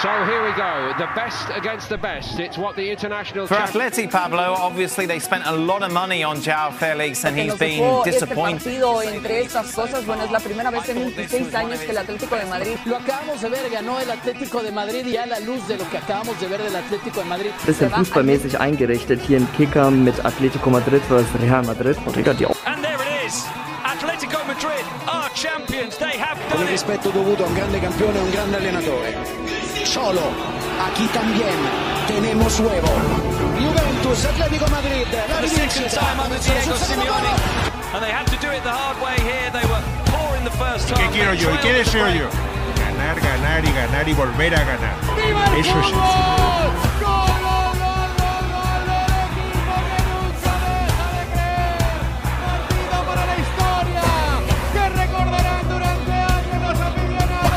So here we go, the best against the best. It's what the international For Atleti, Pablo, obviously they spent a lot of money on Joao Felix and he's been disappointed. Este partido, entre estas cosas, bueno, es la primera vez en 26 años que el Atlético de Madrid lo acabamos de ver, ganó el Atlético de Madrid y a la luz de lo que acabamos de ver del Atlético de Madrid. Bisschen fußballmäßig eingerichtet hier im Kicker mit Atletico Madrid versus Real Madrid. Und there it is. Atletico Madrid are champions. They have Con done il it. rispetto dovuto a un grande campione e un grande allenatore. Solo, aquí también tenemos huevo. Juventus, Atlético Madrid, la The second rivincita. time under Diego Simeone. And they had to do it the hard way here. They were poor in the first ¿Qué quiero yo? ¿Y qué deseo yo? Ganar, ganar y ganar y volver a ganar. Eso es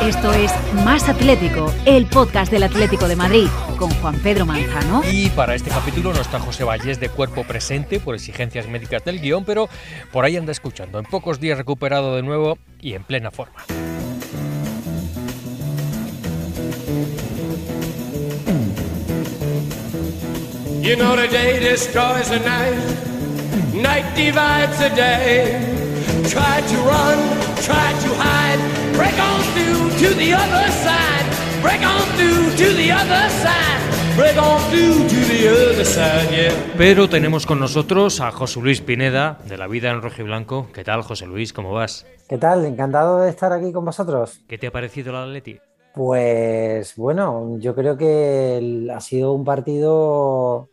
Esto es Más Atlético, el podcast del Atlético de Madrid, con Juan Pedro Manzano. Y para este capítulo no está José Vallés de cuerpo presente por exigencias médicas del guion, pero por ahí anda escuchando. En pocos días recuperado de nuevo y en plena forma. You know the day destroys the night, night divides the day. Try to run, try to hide, break on through to the other side, break on through to the other side, break on through to the other side, yeah. Pero tenemos con nosotros a José Luis Pineda, de La Vida en Rojo y Blanco. ¿Qué tal, José Luis? ¿Cómo vas? ¿Qué tal? Encantado de estar aquí con vosotros. ¿Qué te ha parecido el Atleti? Pues bueno, yo creo que ha sido un partido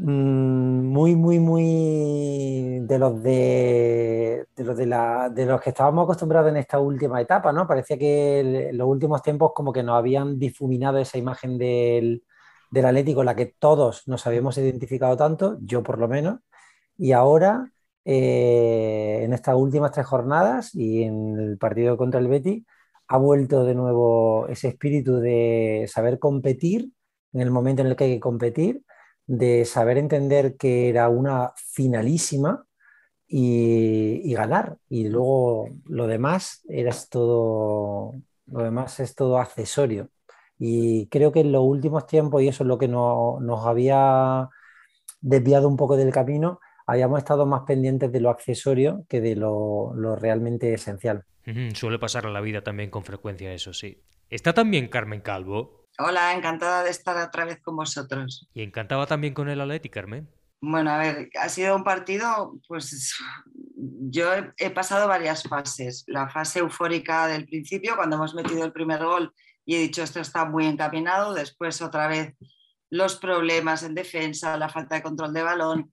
muy, muy, muy de los de, los de la, de los que estábamos acostumbrados en esta última etapa, ¿no? Parecía que los últimos tiempos como que nos habían difuminado esa imagen del, del Atlético, la que todos nos habíamos identificado tanto, yo por lo menos, y ahora eh, en estas últimas tres jornadas y en el partido contra el Betis ha vuelto de nuevo ese espíritu de saber competir en el momento en el que hay que competir, de saber entender que era una finalísima y, ganar. Y luego lo demás era todo, lo demás es todo accesorio. Y creo que en los últimos tiempos, y eso es lo que no- nos había desviado un poco del camino, habíamos estado más pendientes de lo accesorio que de lo, realmente esencial. Suele pasar en la vida también con frecuencia, eso sí. Está también Carmen Calvo. Hola, encantada de estar otra vez con vosotros. Y encantaba también con el Atleti, Carmen. Bueno, a ver, ha sido un partido, pues yo he, he pasado varias fases. La fase eufórica del principio, cuando hemos metido el primer gol y he dicho esto está muy encaminado. Después otra vez los problemas en defensa, la falta de control de balón,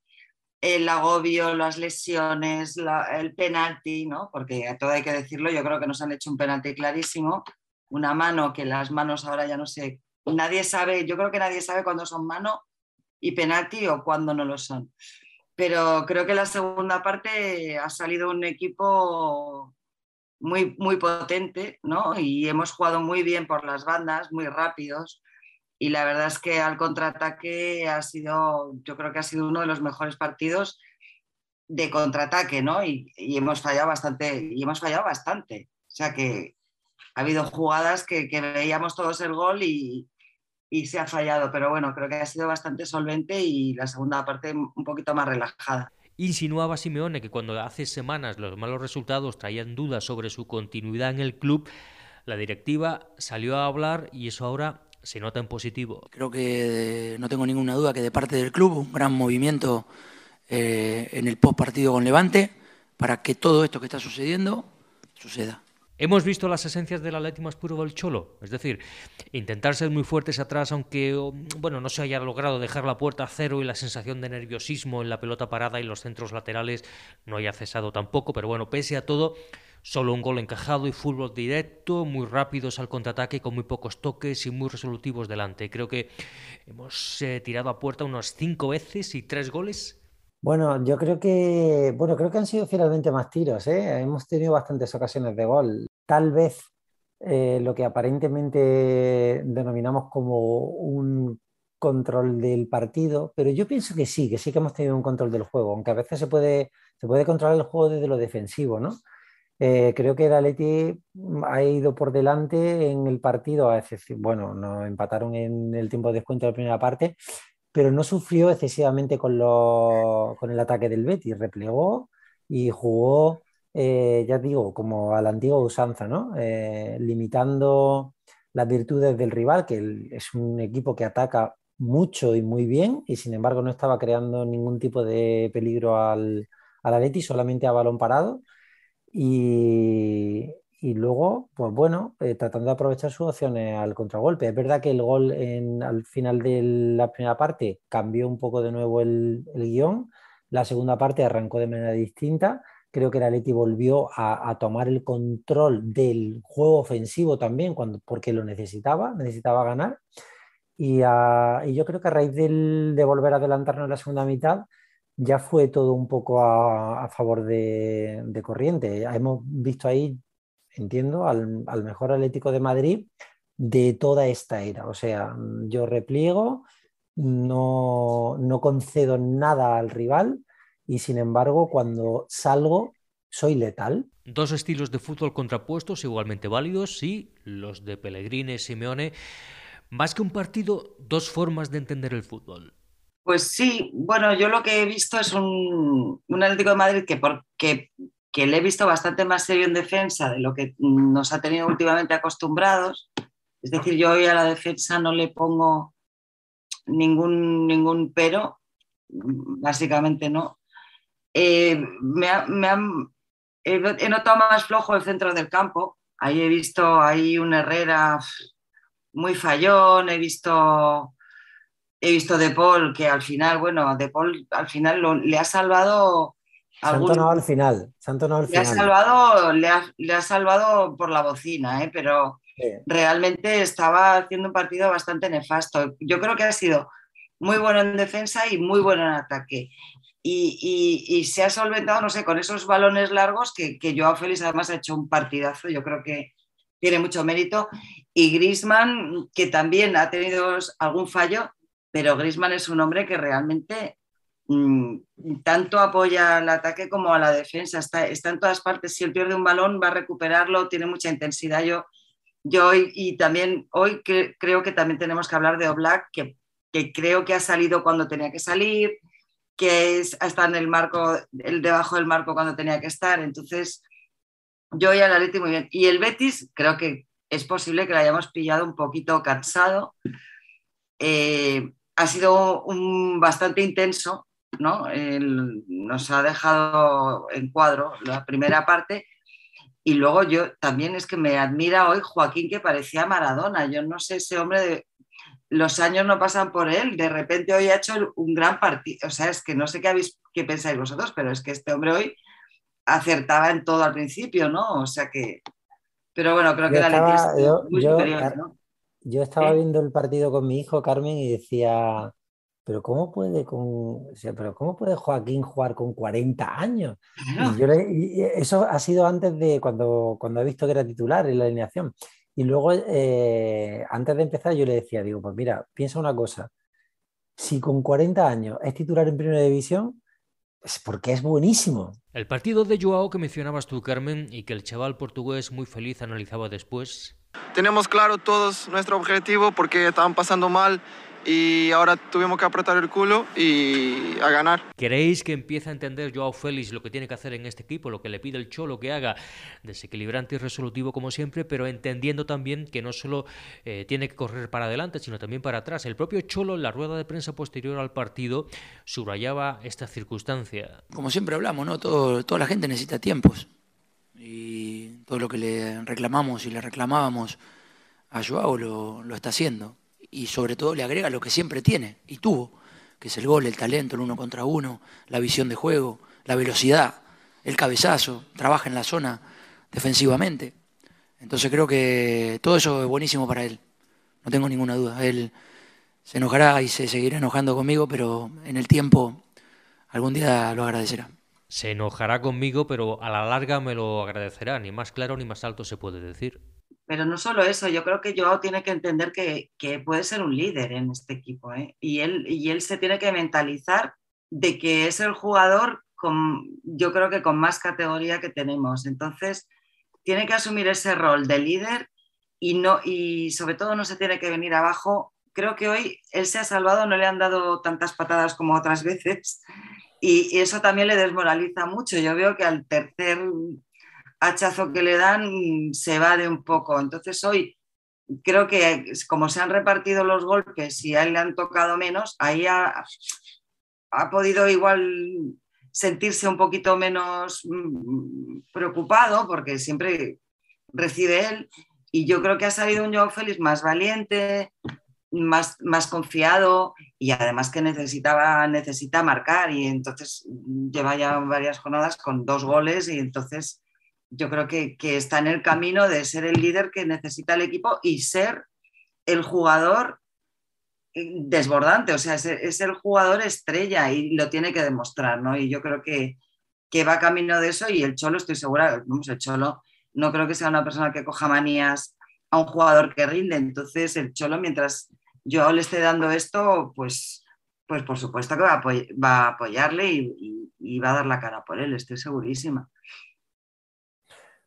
el agobio, las lesiones, la- el penalti, ¿no? Porque a todo hay que decirlo, yo creo que nos han hecho un penalti clarísimo, una mano que las manos ahora ya no sé, nadie sabe, yo creo que nadie sabe cuándo son mano y penalti o cuándo no lo son. Pero creo que la segunda parte ha salido un equipo muy, muy potente, ¿no? Y hemos jugado muy bien por las bandas, muy rápidos. Y la verdad es que al contraataque ha sido, yo creo que ha sido uno de los mejores partidos de contraataque, ¿no? Y, y hemos fallado bastante, y hemos fallado bastante. O sea que ha habido jugadas que, que veíamos todos el gol y, y se ha fallado, pero bueno, creo que ha sido bastante solvente y la segunda parte un poquito más relajada. Insinuaba Simeone que cuando hace semanas los malos resultados traían dudas sobre su continuidad en el club, la directiva salió a hablar y eso ahora se nota en positivo. Creo que no tengo ninguna duda que de parte del club un gran movimiento eh, en el post partido con Levante para que todo esto que está sucediendo suceda. Hemos visto las esencias del Atleti más puro del Cholo, es decir, intentar ser muy fuertes atrás, aunque bueno, no se haya logrado dejar la puerta a cero y la sensación de nerviosismo en la pelota parada y los centros laterales no haya cesado tampoco, pero bueno, pese a todo, solo un gol encajado y fútbol directo, muy rápidos al contraataque, con muy pocos toques y muy resolutivos delante. Creo que hemos eh, tirado a puerta unas cinco veces y tres goles. Bueno, yo creo que, bueno, creo que han sido finalmente más tiros, ¿eh? Hemos tenido bastantes ocasiones de gol. Tal vez eh, lo que aparentemente denominamos como un control del partido, pero yo pienso que sí, que sí que hemos tenido un control del juego, aunque a veces se puede, se puede controlar el juego desde lo defensivo, ¿no? Eh, creo que el ha ido por delante en el partido, bueno, nos empataron en el tiempo de descuento de la primera parte, pero no sufrió excesivamente con, con el ataque del Betis, replegó y jugó, eh, ya digo, como a la antigua usanza, ¿no? Eh, limitando las virtudes del rival, que es un equipo que ataca mucho y muy bien, y sin embargo no estaba creando ningún tipo de peligro al, al Atleti, solamente a balón parado y, luego, pues bueno, eh, tratando de aprovechar sus opciones al contragolpe. Es verdad que el gol al final de la primera parte cambió un poco de nuevo el, guion. La segunda parte arrancó de manera distinta. Creo que el Atleti volvió a, tomar el control del juego ofensivo también, cuando, porque lo necesitaba, necesitaba ganar. Y, yo creo que a raíz de volver a adelantarnos en la segunda mitad, ya fue todo un poco a, favor de, corriente. Hemos visto ahí, entiendo, al, mejor Atlético de Madrid de toda esta era. O sea, yo repliego, no, no concedo nada al rival y sin embargo cuando salgo soy letal. Dos estilos de fútbol contrapuestos igualmente válidos, sí, los de Pellegrini y Simeone. Más que un partido, dos formas de entender el fútbol. Pues sí, bueno, yo lo que he visto es un, Atlético de Madrid que, porque, que le he visto bastante más serio en defensa de lo que nos ha tenido últimamente acostumbrados. Es decir, yo hoy a la defensa no le pongo ningún, ningún pero, básicamente no. Eh, me, he, notado más flojo el centro del campo. Ahí he visto ahí un Herrera muy fallón, he visto he visto De Paul que al final, bueno, De Paul al final le ha salvado. Santo al final. Santo al le Ha salvado, le, ha, salvado por la bocina, ¿eh? pero realmente estaba haciendo un partido bastante nefasto. Yo creo que ha sido muy bueno en defensa y muy bueno en ataque. Y, se ha solventado, no sé, con esos balones largos que, que Joao Félix además ha hecho un partidazo. Yo creo que tiene mucho mérito. Y Grisman, que también ha tenido algún fallo, pero Grisman es un hombre que realmente tanto apoya al ataque como a la defensa, está, en todas partes, si él pierde un balón va a recuperarlo, tiene mucha intensidad. Yo, yo y también hoy creo que también tenemos que hablar de Oblak, que, creo que ha salido cuando tenía que salir, que es, está en el marco, el debajo del marco cuando tenía que estar, entonces yo hoy al Leti muy bien. Y el Betis creo que es posible que lo hayamos pillado un poquito cansado. Eh, ha sido un, bastante intenso, ¿no? nos ha dejado en cuadro la primera parte. Y luego yo también es que me admira hoy Joaquín que parecía Maradona. Yo no sé, ese hombre de, los años no pasan por él. De repente hoy ha hecho un gran partido. O sea, es que no sé qué, habéis, qué pensáis vosotros, pero es que este hombre hoy acertaba en todo al principio, ¿no? O sea que... Pero bueno, creo que la estaba, muy superior, ¿no? Yo estaba viendo el partido con mi hijo Carmen y decía, pero ¿cómo puede con, pero cómo puede Joaquín jugar con 40 años? Y, eso ha sido antes de cuando, cuando he visto que era titular en la alineación. Y luego, eh, antes de empezar, yo le decía, digo, pues mira, piensa una cosa, si con 40 años es titular en primera división, es porque es buenísimo. El partido de Joao que mencionabas tú, Carmen, y que el chaval portugués muy feliz analizaba después, tenemos claro todos nuestro objetivo porque estaban pasando mal y ahora tuvimos que apretar el culo y a ganar. ¿Queréis que empiece a entender Joao Félix lo que tiene que hacer en este equipo, lo que le pide el Cholo que haga, desequilibrante y resolutivo como siempre, pero entendiendo también que no solo eh, tiene que correr para adelante, sino también para atrás? El propio Cholo en la rueda de prensa posterior al partido subrayaba esta circunstancia. Como siempre hablamos, ¿no? Todo, toda la gente necesita tiempos y todo lo que le reclamamos y le reclamábamos a Joao lo, lo, está haciendo. Y sobre todo le agrega lo que siempre tiene y tuvo, que es el gol, el talento, el uno contra uno, la visión de juego, la velocidad, el cabezazo, trabaja en la zona defensivamente. Entonces creo que todo eso es buenísimo para él, no tengo ninguna duda. Él se enojará y se seguirá enojando conmigo, pero en el tiempo algún día lo agradecerá. Se enojará conmigo, pero a la larga me lo agradecerá. Ni más claro ni más alto se puede decir. Pero no solo eso, yo creo que Joao tiene que entender que, puede ser un líder en este equipo. ¿eh? Y, él, y él se tiene que mentalizar de que es el jugador con, yo creo que con más categoría que tenemos. Entonces, tiene que asumir ese rol de líder y, no, y sobre todo no se tiene que venir abajo. Creo que hoy él se ha salvado, no le han dado tantas patadas como otras veces y, eso también le desmoraliza mucho. Yo veo que al tercer hachazo que le dan se va de un poco. Entonces hoy creo que como se han repartido los golpes y a él le han tocado menos, ahí ha, ha podido igual sentirse un poquito menos mm, preocupado porque siempre recibe él y yo creo que ha salido un Joao Félix más valiente, más, más confiado y además que necesitaba, necesita marcar y entonces lleva ya varias jornadas con dos goles y entonces yo creo que, está en el camino de ser el líder que necesita el equipo y ser el jugador desbordante, o sea, es, el jugador estrella y lo tiene que demostrar, ¿no? Y yo creo que, que va camino de eso y el Cholo, estoy segura, vamos, el Cholo no creo que sea una persona que coja manías a un jugador que rinde. Entonces, el Cholo, mientras yo le esté dando esto, pues, pues por supuesto que va a, apoyarle y, va a dar la cara por él, estoy segurísima.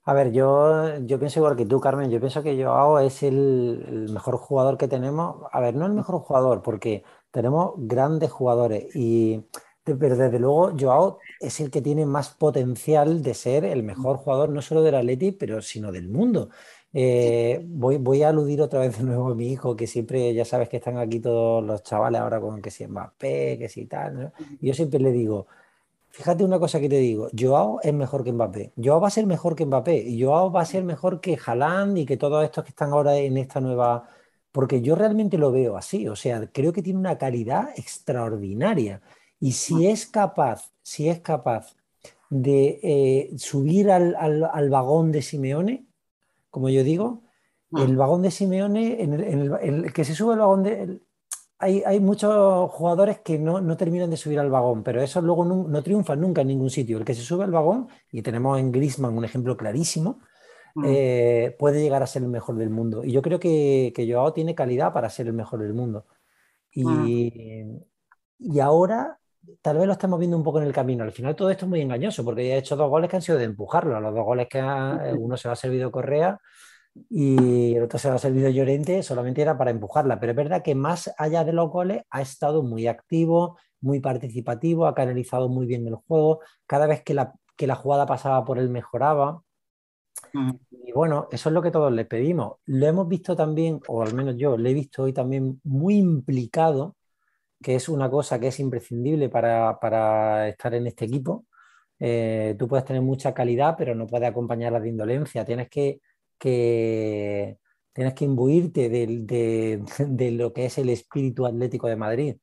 A ver, yo, yo pienso igual que tú, Carmen. Yo pienso que Joao es el, mejor jugador que tenemos. A ver, no el mejor jugador, porque tenemos grandes jugadores. Y, pero desde luego, Joao es el que tiene más potencial de ser el mejor jugador, no solo del Atleti, pero sino del mundo. Eh, voy, voy, a aludir otra vez de nuevo a mi hijo, que siempre, ya sabes que están aquí todos los chavales ahora con que si Mbappé, que si tal. Y yo siempre le digo, fíjate una cosa que te digo, Joao es mejor que Mbappé. Joao va a ser mejor que Mbappé. Y Joao va a ser mejor que Haaland y que todos estos que están ahora en esta nueva... Porque yo realmente lo veo así. O sea, creo que tiene una calidad extraordinaria. Y si es capaz, si es capaz de eh, subir al, al vagón de Simeone, como yo digo, el vagón de Simeone, en el, que se sube el vagón de... hay, hay, muchos jugadores que no, no, terminan de subir al vagón, pero eso luego no, triunfan nunca en ningún sitio. El que se sube al vagón, y tenemos en Grisman un ejemplo clarísimo, ah. eh, puede llegar a ser el mejor del mundo. Y yo creo que, que Joao tiene calidad para ser el mejor del mundo. Y, ah. y ahora tal vez lo estamos viendo un poco en el camino. Al final todo esto es muy engañoso porque ha hecho dos goles que han sido de empujarlo. Los dos goles que eh, uno se va a servido Correa y el otro se va a servido Llorente solamente era para empujarla. Pero es verdad que más allá de los goles ha estado muy activo, muy participativo, ha canalizado muy bien el juego. Cada vez que la, que la jugada pasaba por él mejoraba. Y bueno, eso es lo que todos le pedimos. Lo hemos visto también, o al menos yo, lo he visto hoy también muy implicado que es una cosa que es imprescindible para, estar en este equipo. Eh, tú puedes tener mucha calidad, pero no puedes acompañarla de indolencia. Tienes que, tienes que imbuirte de, lo que es el espíritu atlético de Madrid.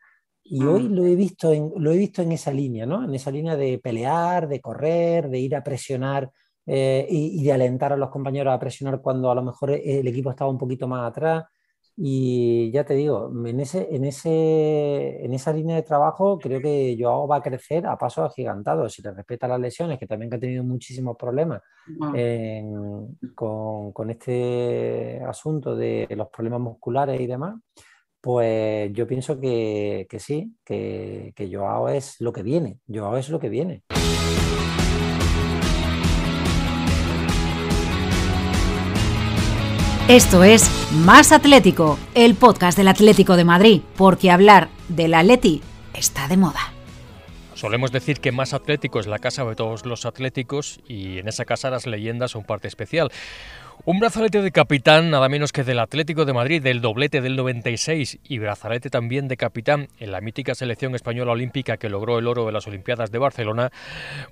Y hoy mm. lo he visto en, lo he visto en esa línea, ¿no? En esa línea de pelear, de correr, de ir a presionar eh, y, de alentar a los compañeros a presionar cuando a lo mejor el equipo estaba un poquito más atrás. Y ya te digo, en, ese, en, ese, en esa línea de trabajo creo que Joao va a crecer a pasos agigantados. Si le respeta las lesiones, que también ha tenido muchísimos problemas con, con, este asunto de los problemas musculares y demás, pues yo pienso que, que sí, que, que Joao es lo que viene. Joao es lo que viene. Esto es Más Atlético, el podcast del Atlético de Madrid, porque hablar del Atleti está de moda. Solemos decir que Más Atlético es la casa de todos los atléticos y en esa casa las leyendas son parte especial. Un brazalete de capitán, nada menos que del Atlético de Madrid, del doblete del 96 y brazalete también de capitán en la mítica selección española olímpica que logró el oro de las Olimpiadas de Barcelona.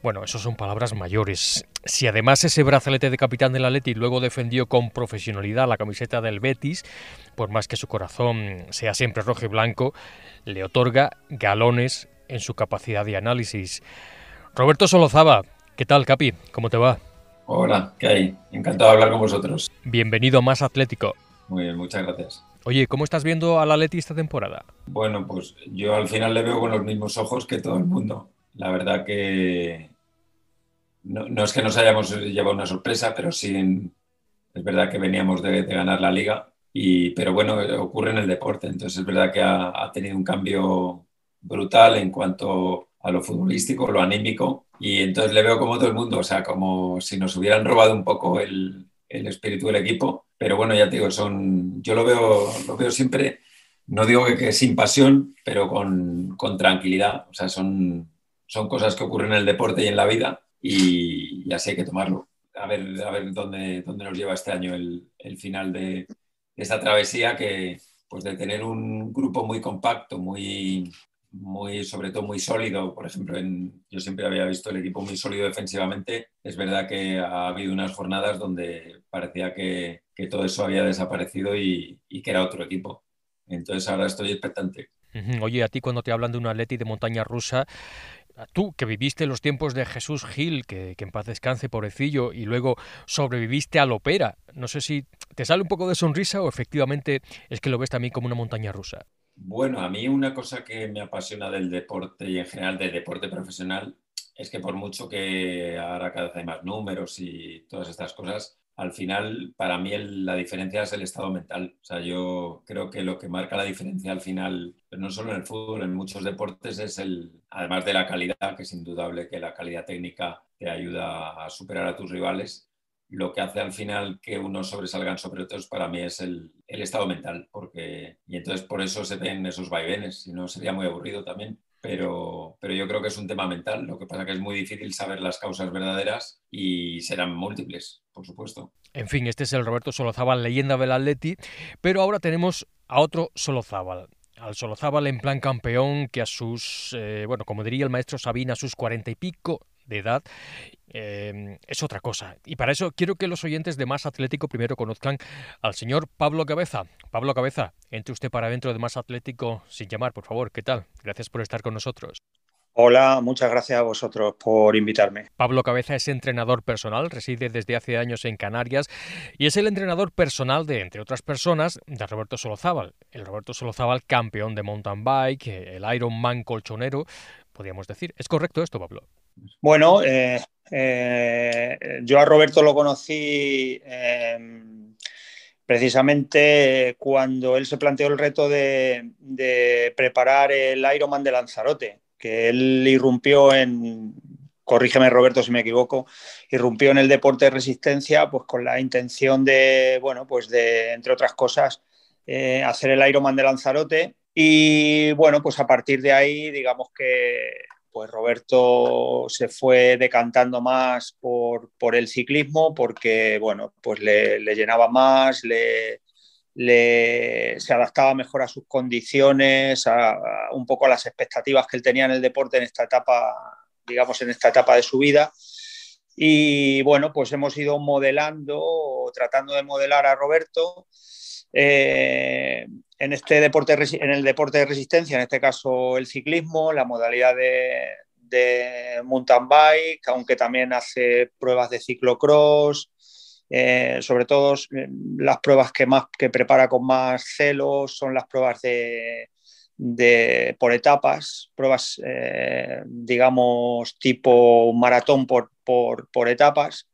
Bueno, eso son palabras mayores. Si además ese brazalete de capitán del Atleti luego defendió con profesionalidad la camiseta del Betis, por más que su corazón sea siempre rojo y blanco, le otorga galones en su capacidad de análisis. Roberto Solozaba, ¿qué tal, Capi? ¿Cómo te va? Hola, ¿qué hay? Encantado de hablar con vosotros. Bienvenido a Más Atlético. Muy bien, muchas gracias. Oye, ¿cómo estás viendo al Atleti esta temporada? Bueno, pues yo al final le veo con los mismos ojos que todo el mundo. La verdad que no, es que nos hayamos llevado una sorpresa, pero sí es verdad que veníamos de, ganar la liga. Y, pero bueno, ocurre en el deporte. Entonces es verdad que ha, ha tenido un cambio brutal en cuanto a lo futbolístico, lo anímico, y entonces le veo como todo el mundo, o sea, como si nos hubieran robado un poco el, el espíritu del equipo, pero bueno, ya te digo, son, yo lo veo, lo veo siempre, no digo que, que sin pasión, pero con, con, tranquilidad, o sea, son, son cosas que ocurren en el deporte y en la vida, y, y así hay que tomarlo. A ver, a ver dónde, dónde nos lleva este año el, el final de, de esta travesía que, pues de tener un grupo muy compacto, muy, muy, sobre todo muy sólido. Por ejemplo, en, yo siempre había visto el equipo muy sólido defensivamente. Es verdad que ha habido unas jornadas donde parecía que, todo eso había desaparecido y, que era otro equipo. Entonces ahora estoy expectante. Oye, a ti cuando te hablan de un atleti de montaña rusa, Tú, que viviste los tiempos de Jesús Gil, que, en paz descanse, pobrecillo, y luego sobreviviste al ópera, no sé si te sale un poco de sonrisa o efectivamente es que lo ves también como una montaña rusa. Bueno, a mí una cosa que me apasiona del deporte y en general del deporte profesional es que por mucho que ahora cada vez hay más números y todas estas cosas, al final para mí el, la diferencia es el estado mental. O sea, yo creo que lo que marca la diferencia al final, no solo en el fútbol, en muchos deportes es el, además de la calidad, que es indudable que la calidad técnica te ayuda a superar a tus rivales, lo que hace al final que unos sobresalgan sobre otros para mí es el, estado mental, porque y entonces por eso se ven esos vaivenes, si no sería muy aburrido también. Pero, pero yo creo que es un tema mental, lo que pasa que es muy difícil saber las causas verdaderas y serán múltiples, por supuesto. En fin, este es el Roberto Solozábal, leyenda del Atleti, pero ahora tenemos a otro Solozábal, al Solozábal en plan campeón que a sus, eh, bueno, como diría el maestro Sabina, a sus cuarenta y pico de edad eh, es otra cosa. Y para eso quiero que los oyentes de Más Atlético primero conozcan al señor Pablo Cabeza. Pablo Cabeza, entre usted para dentro de Más Atlético sin llamar, por favor. ¿Qué tal? Gracias por estar con nosotros. Hola, muchas gracias a vosotros por invitarme. Pablo Cabeza es entrenador personal, reside desde hace años en Canarias y es el entrenador personal de, entre otras personas, de Roberto Solozábal. El Roberto Solozábal, campeón de mountain bike, el Ironman colchonero, podríamos decir. ¿Es correcto esto, Pablo? Bueno, eh, eh, yo a Roberto lo conocí eh, precisamente cuando él se planteó el reto de, preparar el Ironman de Lanzarote, que él irrumpió en, corrígeme Roberto si me equivoco, irrumpió en el deporte de resistencia pues con la intención de, bueno, pues de, entre otras cosas, hacer el Ironman de Lanzarote. Y bueno, pues a partir de ahí, digamos que pues Roberto se fue decantando más por, por el ciclismo porque, bueno, pues le, le llenaba más, le, se adaptaba mejor a sus condiciones, a, a, un poco a las expectativas que él tenía en el deporte en esta etapa, digamos, en esta etapa de su vida. Y bueno, pues hemos ido modelando, tratando de modelar a Roberto. Eh, en este deporte, en el deporte de resistencia, en este caso el ciclismo, la modalidad de, mountain bike, aunque también hace pruebas de ciclocross, eh, sobre todo las pruebas que más que prepara con más celos son las pruebas de por etapas, pruebas eh, digamos tipo maratón por, por, por etapas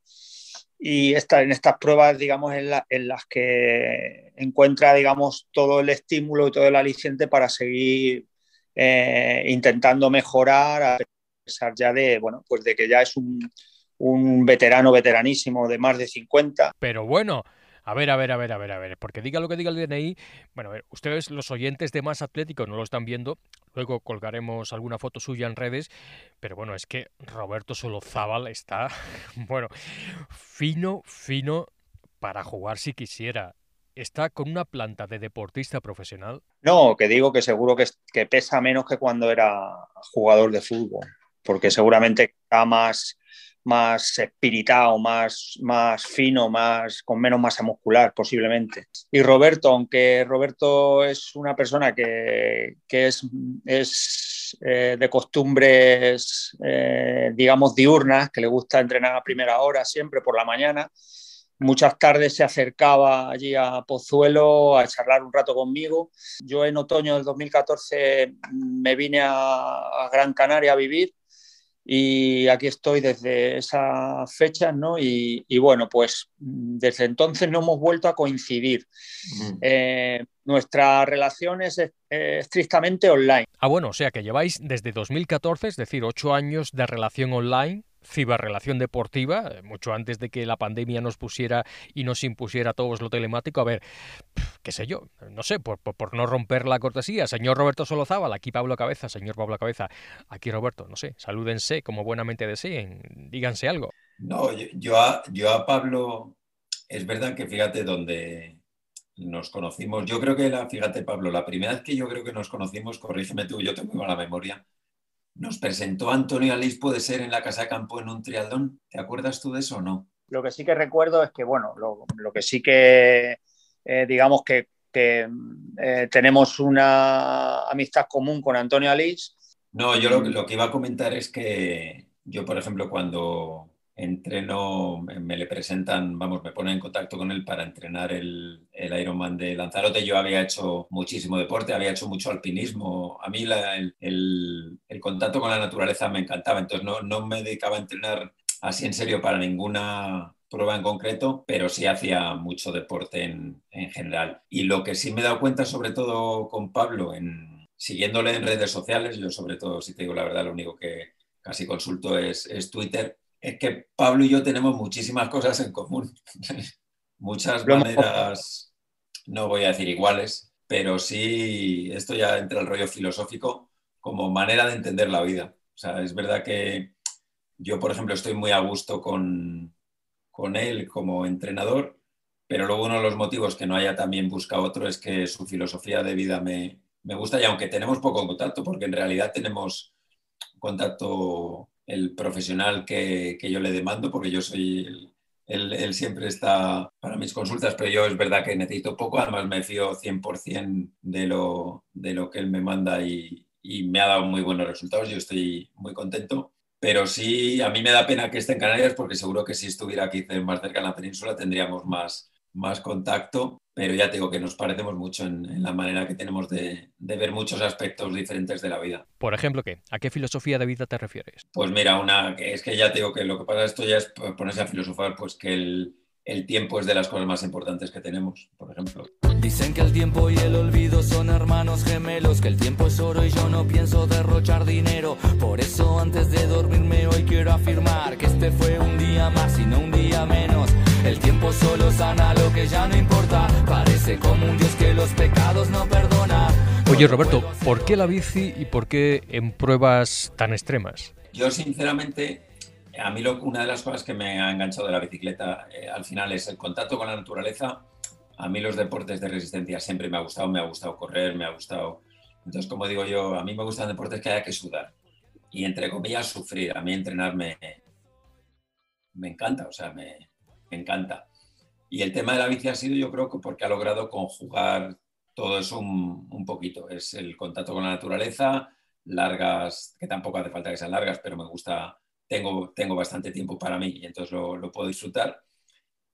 y esta, en estas pruebas, digamos, en, la, en, las que encuentra, digamos, todo el estímulo y todo el aliciente para seguir eh, intentando mejorar a pesar ya de, bueno, pues de que ya es un, un veterano veteranísimo de más de 50. Pero bueno, a ver, a ver, a ver, a ver, a ver, porque diga lo que diga el DNI, bueno, a ver, ustedes los oyentes de Más Atlético no lo están viendo, luego colgaremos alguna foto suya en redes, pero bueno, es que Roberto Solozábal está, bueno, fino, fino para jugar si quisiera. ¿Está con una planta de deportista profesional? No, que digo que seguro que, que pesa menos que cuando era jugador de fútbol, porque seguramente está más más espiritado, más, más fino, más, con menos masa muscular posiblemente. Y Roberto, aunque Roberto es una persona que, que es, es eh, de costumbres, eh, digamos, diurnas, que le gusta entrenar a primera hora siempre por la mañana, muchas tardes se acercaba allí a Pozuelo a charlar un rato conmigo. Yo en otoño del 2014 me vine a Gran Canaria a vivir y aquí estoy desde esa fecha, ¿no? Y, bueno, pues desde entonces no hemos vuelto a coincidir. Eh, nuestra relación es, estrictamente online. Ah, bueno, o sea que lleváis desde 2014, es decir, ocho años de relación online ciberrelación deportiva, eh, mucho antes de que la pandemia nos pusiera y nos impusiera a todos lo telemático. A ver, qué sé yo, no sé, por, por, no romper la cortesía. Señor Roberto Solozábal, aquí Pablo Cabeza, señor Pablo Cabeza, aquí Roberto, no sé, salúdense como buenamente deseen, díganse algo. No, yo, a, yo a Pablo, es verdad que fíjate donde nos conocimos, yo creo que la, fíjate Pablo, la primera vez que yo creo que nos conocimos, corrígeme tú, yo tengo la memoria, nos presentó Antonio Alís, puede ser en la Casa de Campo en un triatlón. ¿Te acuerdas tú de eso o no? Lo que sí que recuerdo es que, bueno, lo, que sí que, eh, digamos que, eh, tenemos una amistad común con Antonio Alís. No, yo lo, lo que iba a comentar es que yo, por ejemplo, cuando entreno, me le presentan, vamos, me ponen en contacto con él para entrenar el, el Ironman de Lanzarote. Yo había hecho muchísimo deporte, había hecho mucho alpinismo. A mí el, contacto con la naturaleza me encantaba, entonces no, no me dedicaba a entrenar así en serio para ninguna prueba en concreto, pero sí hacía mucho deporte en, en, general. Y lo que sí me he dado cuenta, sobre todo con Pablo, en, siguiéndole en redes sociales, yo sobre todo, si te digo la verdad, lo único que casi consulto es, es Twitter, es que Pablo y yo tenemos muchísimas cosas en común. Muchas maneras, no voy a decir iguales, pero sí, esto ya entra el rollo filosófico como manera de entender la vida. O sea, es verdad que yo, por ejemplo, estoy muy a gusto con, con él como entrenador, pero luego uno de los motivos que no haya también busca otro es que su filosofía de vida me, me gusta y aunque tenemos poco contacto, porque en realidad tenemos contacto el profesional que, yo le demando, porque yo soy él, siempre está para mis consultas, pero yo es verdad que necesito poco, además me fío 100% de lo, de lo que él me manda y, y, me ha dado muy buenos resultados, yo estoy muy contento. Pero sí, a mí me da pena que esté en Canarias porque seguro que si estuviera aquí más cerca en la península tendríamos más, más contacto pero ya te digo que nos parecemos mucho en, la manera que tenemos de, ver muchos aspectos diferentes de la vida. Por ejemplo, ¿qué? ¿A qué filosofía de vida te refieres? Pues mira, una que es que ya te digo que lo que pasa esto ya es ponerse a filosofar, pues que el, el tiempo es de las cosas más importantes que tenemos, por ejemplo. Dicen que el tiempo y el olvido son hermanos gemelos, que el tiempo es oro y yo no pienso derrochar dinero. Por eso antes de dormirme hoy quiero afirmar que este fue un día más y no un día menos. El tiempo solo sana lo que ya no importa. Parece como un Dios que los pecados no perdona. Oye Roberto, ¿por qué la bici y por qué en pruebas tan extremas? Yo sinceramente, a mí lo, una de las cosas que me ha enganchado de la bicicleta eh, al final es el contacto con la naturaleza. A mí los deportes de resistencia siempre me ha gustado, me ha gustado correr, me ha gustado... Entonces, como digo yo, a mí me gustan deportes que haya que sudar y entre comillas sufrir. A mí entrenarme me encanta, o sea, me, me encanta. Y el tema de la bici ha sido, yo creo que porque ha logrado conjugar todo eso un, poquito. Es el contacto con la naturaleza, largas, que tampoco hace falta que sean largas, pero me gusta, tengo, tengo bastante tiempo para mí y entonces lo, puedo disfrutar.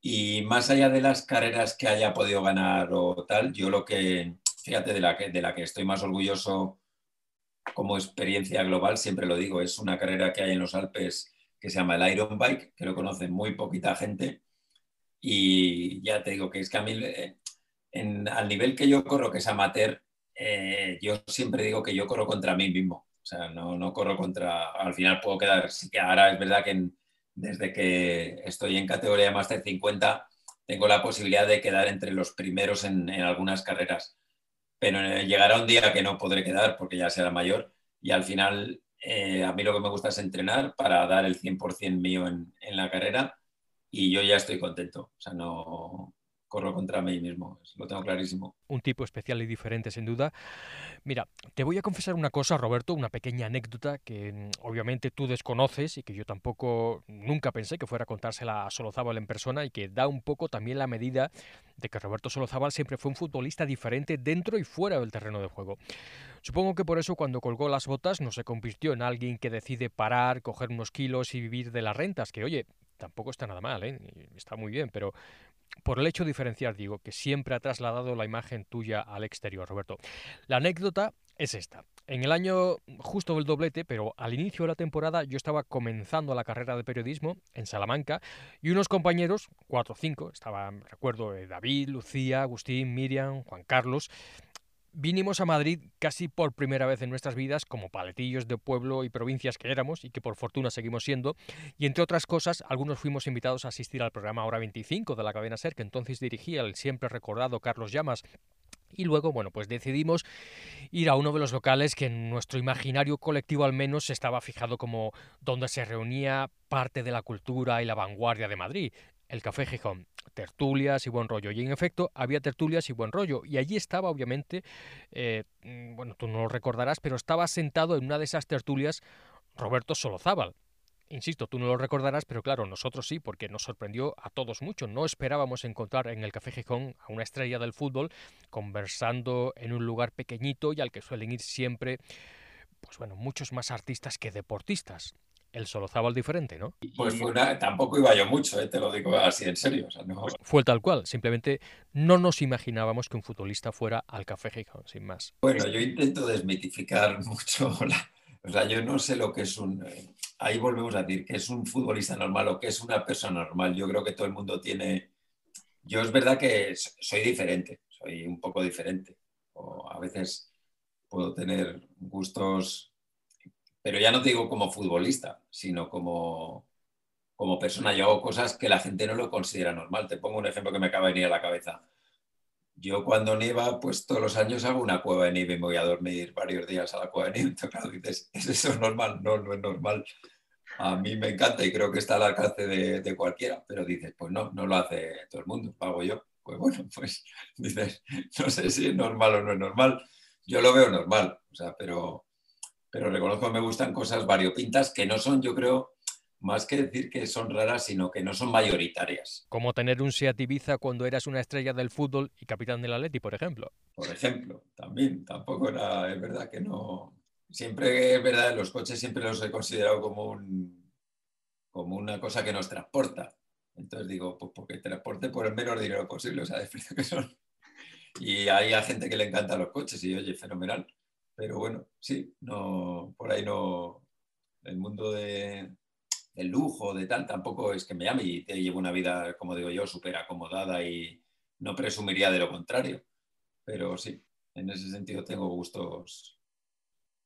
Y más allá de las carreras que haya podido ganar o tal, yo lo que, fíjate, de la que, de la que estoy más orgulloso como experiencia global, siempre lo digo, es una carrera que hay en los Alpes que se llama el Iron Bike, que lo conoce muy poquita gente y ya te digo que es que a mí, eh, al nivel que yo corro, que es amateur, eh, yo siempre digo que yo corro contra mí mismo. O sea, no, no, corro contra. Al final puedo quedar. Sí que ahora es verdad que desde que estoy en categoría Master 50, tengo la posibilidad de quedar entre los primeros en, algunas carreras. Pero eh, llegará un día que no podré quedar porque ya será mayor. Y al final, a mí lo que me gusta es entrenar para dar el 100% mío en, en la carrera y yo ya estoy contento. O sea, no corro contra mí mismo, lo tengo clarísimo. Un tipo especial y diferente, sin duda. Mira, te voy a confesar una cosa, Roberto, una pequeña anécdota que mm, obviamente tú desconoces y que yo tampoco nunca pensé que fuera a contársela a Solozábal en persona y que da un poco también la medida de que Roberto Solozábal siempre fue un futbolista diferente dentro y fuera del terreno de juego. Supongo que por eso cuando colgó las botas no se convirtió en alguien que decide parar, coger unos kilos y vivir de las rentas, que oye, tampoco está nada mal, ¿eh? está muy bien, pero por el hecho de diferenciar, digo, que siempre ha trasladado la imagen tuya al exterior, Roberto. La anécdota es esta. En el año justo del doblete, pero al inicio de la temporada yo estaba comenzando la carrera de periodismo en Salamanca y unos compañeros, cuatro o cinco, estaban, recuerdo, eh, David, Lucía, Agustín, Miriam, Juan Carlos, vinimos a Madrid casi por primera vez en nuestras vidas como paletillos de pueblo y provincias que éramos y que por fortuna seguimos siendo. Y entre otras cosas, algunos fuimos invitados a asistir al programa Hora 25 de la cadena SER, que entonces dirigía el siempre recordado Carlos Llamas y luego, bueno, pues decidimos ir a uno de los locales que en nuestro imaginario colectivo al menos estaba fijado como donde se reunía parte de la cultura y la vanguardia de Madrid, el Café Gijón. Tertulias y buen rollo. Y en efecto, había tertulias y buen rollo. Y allí estaba, obviamente, eh, mm, bueno, tú no lo recordarás, pero estaba sentado en una de esas tertulias Roberto Solozábal, Insisto, tú no lo recordarás, pero claro, nosotros sí, porque nos sorprendió a todos mucho. No esperábamos encontrar en el Café Gijón a una estrella del fútbol conversando en un lugar pequeñito y al que suelen ir siempre, pues bueno, muchos más artistas que deportistas. El Solozábal diferente, ¿no? Pues tampoco iba yo mucho, ¿eh? te lo digo así en serio. Fue tal cual, simplemente no nos imaginábamos que un futbolista fuera al Café Gijón, sin más. Bueno, yo intento desmitificar mucho la, o sea, yo no sé lo que es un... Eh, ahí volvemos a decir que es un futbolista normal o que es una persona normal. Yo creo que todo el mundo tiene... Yo es verdad que soy diferente, soy un poco diferente. O a veces puedo tener gustos, pero ya no te digo como futbolista, sino como, como persona. Yo hago cosas que la gente no lo considera normal. Te pongo un ejemplo que me acaba de venir a la cabeza. Yo cuando nieva, pues todos los años hago una cueva de nieve y me voy a dormir varios días a la cueva de nieve. Entonces, dices, ¿es eso normal? No, no es normal. A mí me encanta y creo que está al alcance de, cualquiera, pero dices, pues no, no lo hace todo el mundo, lo hago yo. Pues bueno, pues dices, no sé si es normal o no es normal. Yo lo veo normal, o sea, pero, pero reconozco que me gustan cosas variopintas que no son, yo creo, más que decir que son raras, sino que no son mayoritarias. Como tener un Seat Ibiza cuando eras una estrella del fútbol y capitán del Atleti, por ejemplo. Por ejemplo, también, tampoco era, es verdad que no... Siempre, es verdad, los coches siempre los he considerado como, un, como una cosa que nos transporta. Entonces digo, pues porque transporte por el menor dinero posible, o sea, de que son. Y hay a gente que le encantan los coches y oye, fenomenal. Pero bueno, sí, no, por ahí no, el mundo de, el lujo, de tal, tampoco es que me llame y te llevo una vida, como digo yo, súper acomodada y no presumiría de lo contrario. Pero sí, en ese sentido tengo gustos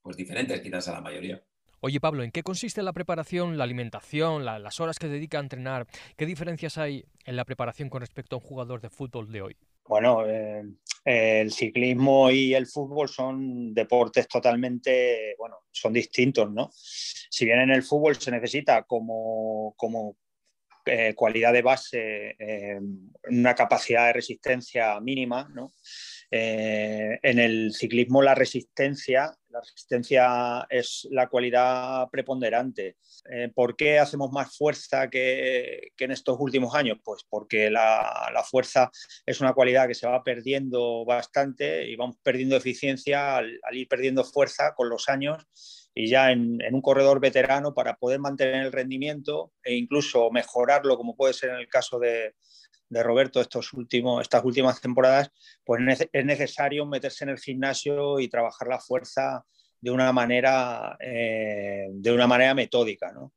pues diferentes quizás a la mayoría. Oye Pablo, ¿en qué consiste la preparación, la alimentación, las horas que dedica a entrenar? ¿Qué diferencias hay en la preparación con respecto a un jugador de fútbol de hoy? Bueno, eh, el ciclismo y el fútbol son deportes totalmente, bueno, son distintos, ¿no? Si bien en el fútbol se necesita como, como eh, cualidad de base eh, una capacidad de resistencia mínima, ¿no? En el ciclismo la resistencia, la resistencia es la cualidad preponderante. Eh, ¿Por qué hacemos más fuerza que, en estos últimos años? Pues porque la, fuerza es una cualidad que se va perdiendo bastante y vamos perdiendo eficiencia al, ir perdiendo fuerza con los años y ya en, un corredor veterano para poder mantener el rendimiento e incluso mejorarlo, como puede ser en el caso de, de Roberto estos últimos, estas últimas temporadas, pues es necesario meterse en el gimnasio y trabajar la fuerza de una manera, eh, de una manera metódica. ¿no?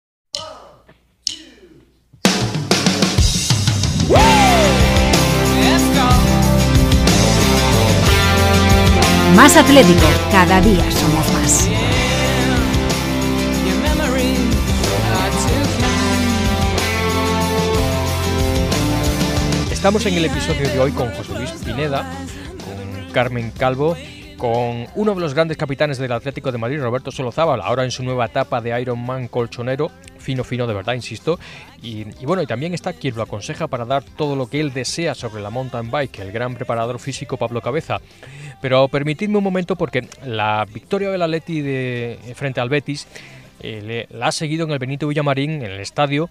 Más Atlético, cada día somos Estamos en el episodio de hoy con José Luis Pineda, con Carmen Calvo, con uno de los grandes capitanes del Atlético de Madrid, Roberto Solozábal, ahora en su nueva etapa de Ironman colchonero, fino, fino de verdad, insisto. Y, bueno, y también está quien lo aconseja para dar todo lo que él desea sobre la mountain bike, el gran preparador físico Pablo Cabeza. Pero permitidme un momento porque la victoria del Atleti frente al Betis eh, la ha seguido en el Benito Villamarín, en el estadio,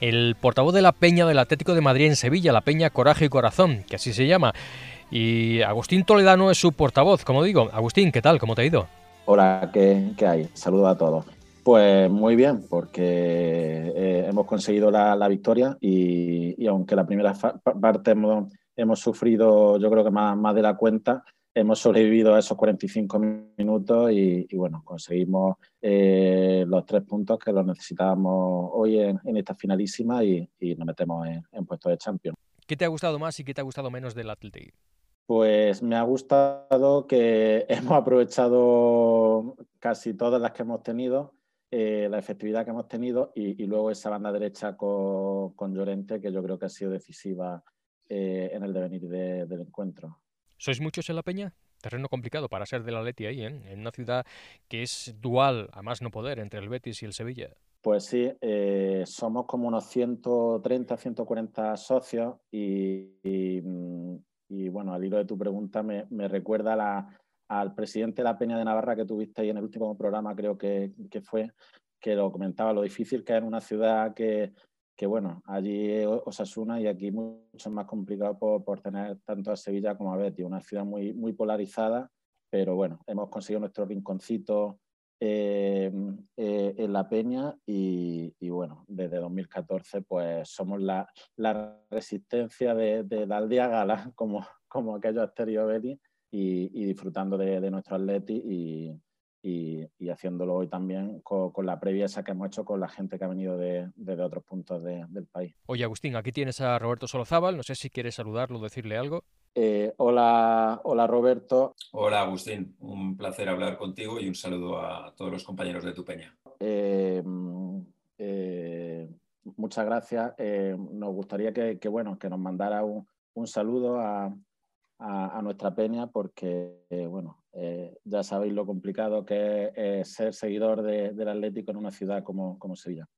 el portavoz de la Peña del Atlético de Madrid en Sevilla, la Peña Coraje y Corazón, que así se llama. Y Agustín Toledano es su portavoz, como digo. Agustín, ¿qué tal? ¿Cómo te ha ido? Hola, ¿qué, hay? Saludos a todos. Pues muy bien, porque eh, hemos conseguido la, victoria y, aunque la primera parte hemos, sufrido yo creo que más de la cuenta, hemos sobrevivido a esos 45 minutos y, bueno, conseguimos eh, los tres puntos que los necesitábamos hoy en, esta finalísima y, nos metemos en, en puestos de Champions. ¿Qué te ha gustado más y qué te ha gustado menos del Athletic? Pues me ha gustado que hemos aprovechado casi todas las que hemos tenido, eh, la efectividad que hemos tenido y, luego esa banda derecha con, Llorente que yo creo que ha sido decisiva eh, en el devenir del encuentro. ¿Sois muchos en la peña? Terreno complicado para ser de la Leti ahí, ¿eh? en una ciudad que es dual, a más no poder, entre el Betis y el Sevilla. Pues sí, eh, somos como unos 130, 140 socios mm, y, bueno, al hilo de tu pregunta me, recuerda al presidente de la Peña de Navarra que tuviste ahí en el último programa, creo que, fue, que lo comentaba, lo difícil que es en una ciudad que, bueno, allí Osasuna y aquí mucho más complicado por, tener tanto a Sevilla como a Betis, una ciudad muy, muy polarizada, pero bueno, hemos conseguido nuestro rinconcito eh, eh, en La Peña y, bueno, desde 2014 pues somos la, resistencia de, la aldea gala como, como aquellos Asterio y, y disfrutando de, nuestro atleti y, haciéndolo hoy también con, la previa esa que hemos hecho con la gente que ha venido de, otros puntos del país. Oye Agustín, aquí tienes a Roberto Solozábal, no sé si quieres saludarlo, decirle algo. Eh, hola, hola Roberto. Hola Agustín, un placer hablar contigo y un saludo a todos los compañeros de tu peña. Eh, eh, muchas gracias. nos gustaría que, bueno, que nos mandara un, saludo a, nuestra peña porque, bueno, ya sabéis lo complicado que es ser seguidor del Atlético en una ciudad como, como Sevilla.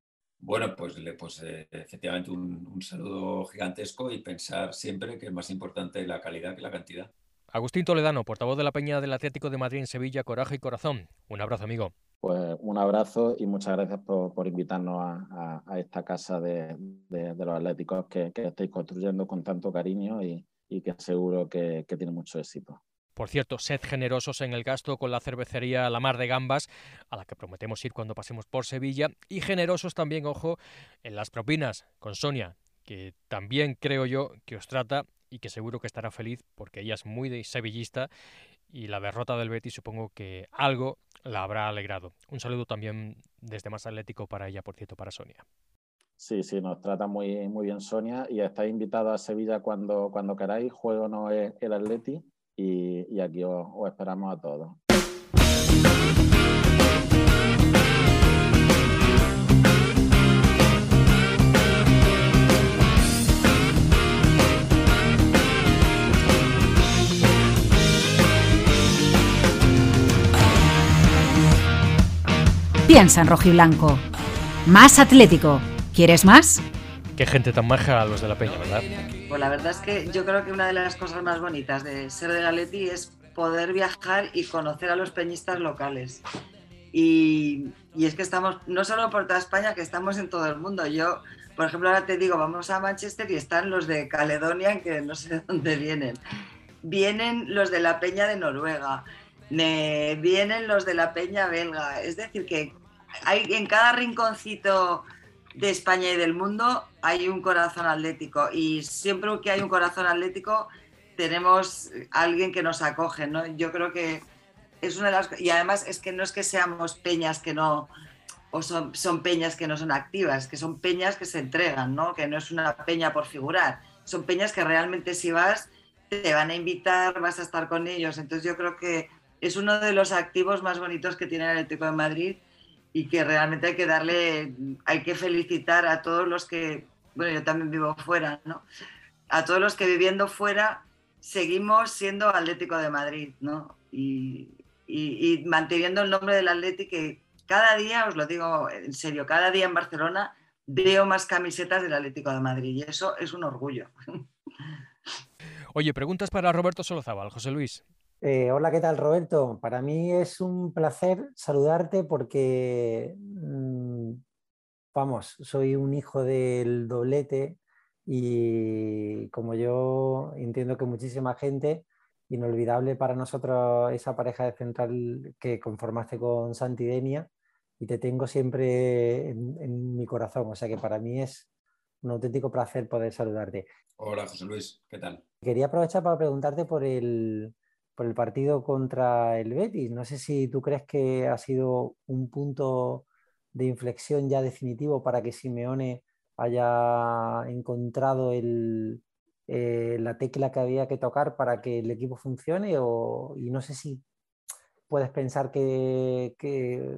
Bueno, pues, pues eh, efectivamente un, saludo gigantesco y pensar siempre que es más importante la calidad que la cantidad. Agustín Toledano, portavoz de la Peña del Atlético de Madrid en Sevilla, Coraje y Corazón. Un abrazo, amigo. Pues un abrazo y muchas gracias por, invitarnos a, esta casa de, los atléticos que, estáis construyendo con tanto cariño y, que seguro que tiene mucho éxito. Por cierto, sed generosos en el gasto con la cervecería La Mar de Gambas, a la que prometemos ir cuando pasemos por Sevilla, y generosos también, ojo, en las propinas con Sonia, que también creo yo que os trata y que seguro que estará feliz porque ella es muy sevillista y la derrota del Betis supongo que algo la habrá alegrado. Un saludo también desde Más Atlético para ella, por cierto, para Sonia. Sí, sí, nos trata muy, muy bien Sonia y estáis invitados a Sevilla cuando, cuando queráis. Juego no es el Atleti y, aquí os, esperamos a todos. Piensa en rojiblanco. Más atlético. ¿Quieres más? Qué gente tan maja los de la Peña, ¿verdad? Pues la verdad es que yo creo que una de las cosas más bonitas de ser de Leti es poder viajar y conocer a los peñistas locales. Y, y, es que estamos, no solo por toda España, que estamos en todo el mundo. Yo, por ejemplo, ahora te digo, vamos a Manchester y están los de Caledonia, que no sé de dónde vienen. Vienen los de la Peña de Noruega, vienen los de la Peña belga. Es decir, que hay en cada rinconcito de España y del mundo hay un corazón atlético y siempre que hay un corazón atlético tenemos alguien que nos acoge, ¿no? Yo creo que es una de las y además es que no es que seamos peñas que no o son, son peñas que no son activas, que son peñas que se entregan, ¿no? Que no es una peña por figurar, son peñas que realmente si vas te van a invitar, vas a estar con ellos, entonces yo creo que es uno de los activos más bonitos que tiene el Atlético de Madrid y que realmente hay que darle, hay que felicitar a todos los que, bueno, yo también vivo fuera, ¿no? A todos los que viviendo fuera seguimos siendo Atlético de Madrid, ¿no? Y, y, manteniendo el nombre del Atlético que cada día, os lo digo en serio, cada día en Barcelona veo más camisetas del Atlético de Madrid y eso es un orgullo. Oye, preguntas para Roberto Solozábal, José Luis. Eh, hola, ¿qué tal Roberto? Para mí es un placer saludarte porque, mm, vamos, soy un hijo del doblete y como yo entiendo que muchísima gente, inolvidable para nosotros esa pareja de central que conformaste con Santidenia y te tengo siempre en, en mi corazón, o sea que para mí es un auténtico placer poder saludarte. Hola José Luis, ¿qué tal? Quería aprovechar para preguntarte por el por el partido contra el Betis. No sé si tú crees que ha sido un punto de inflexión ya definitivo para que Simeone haya encontrado el, eh, la tecla que había que tocar para que el equipo funcione o, y no sé si puedes pensar que,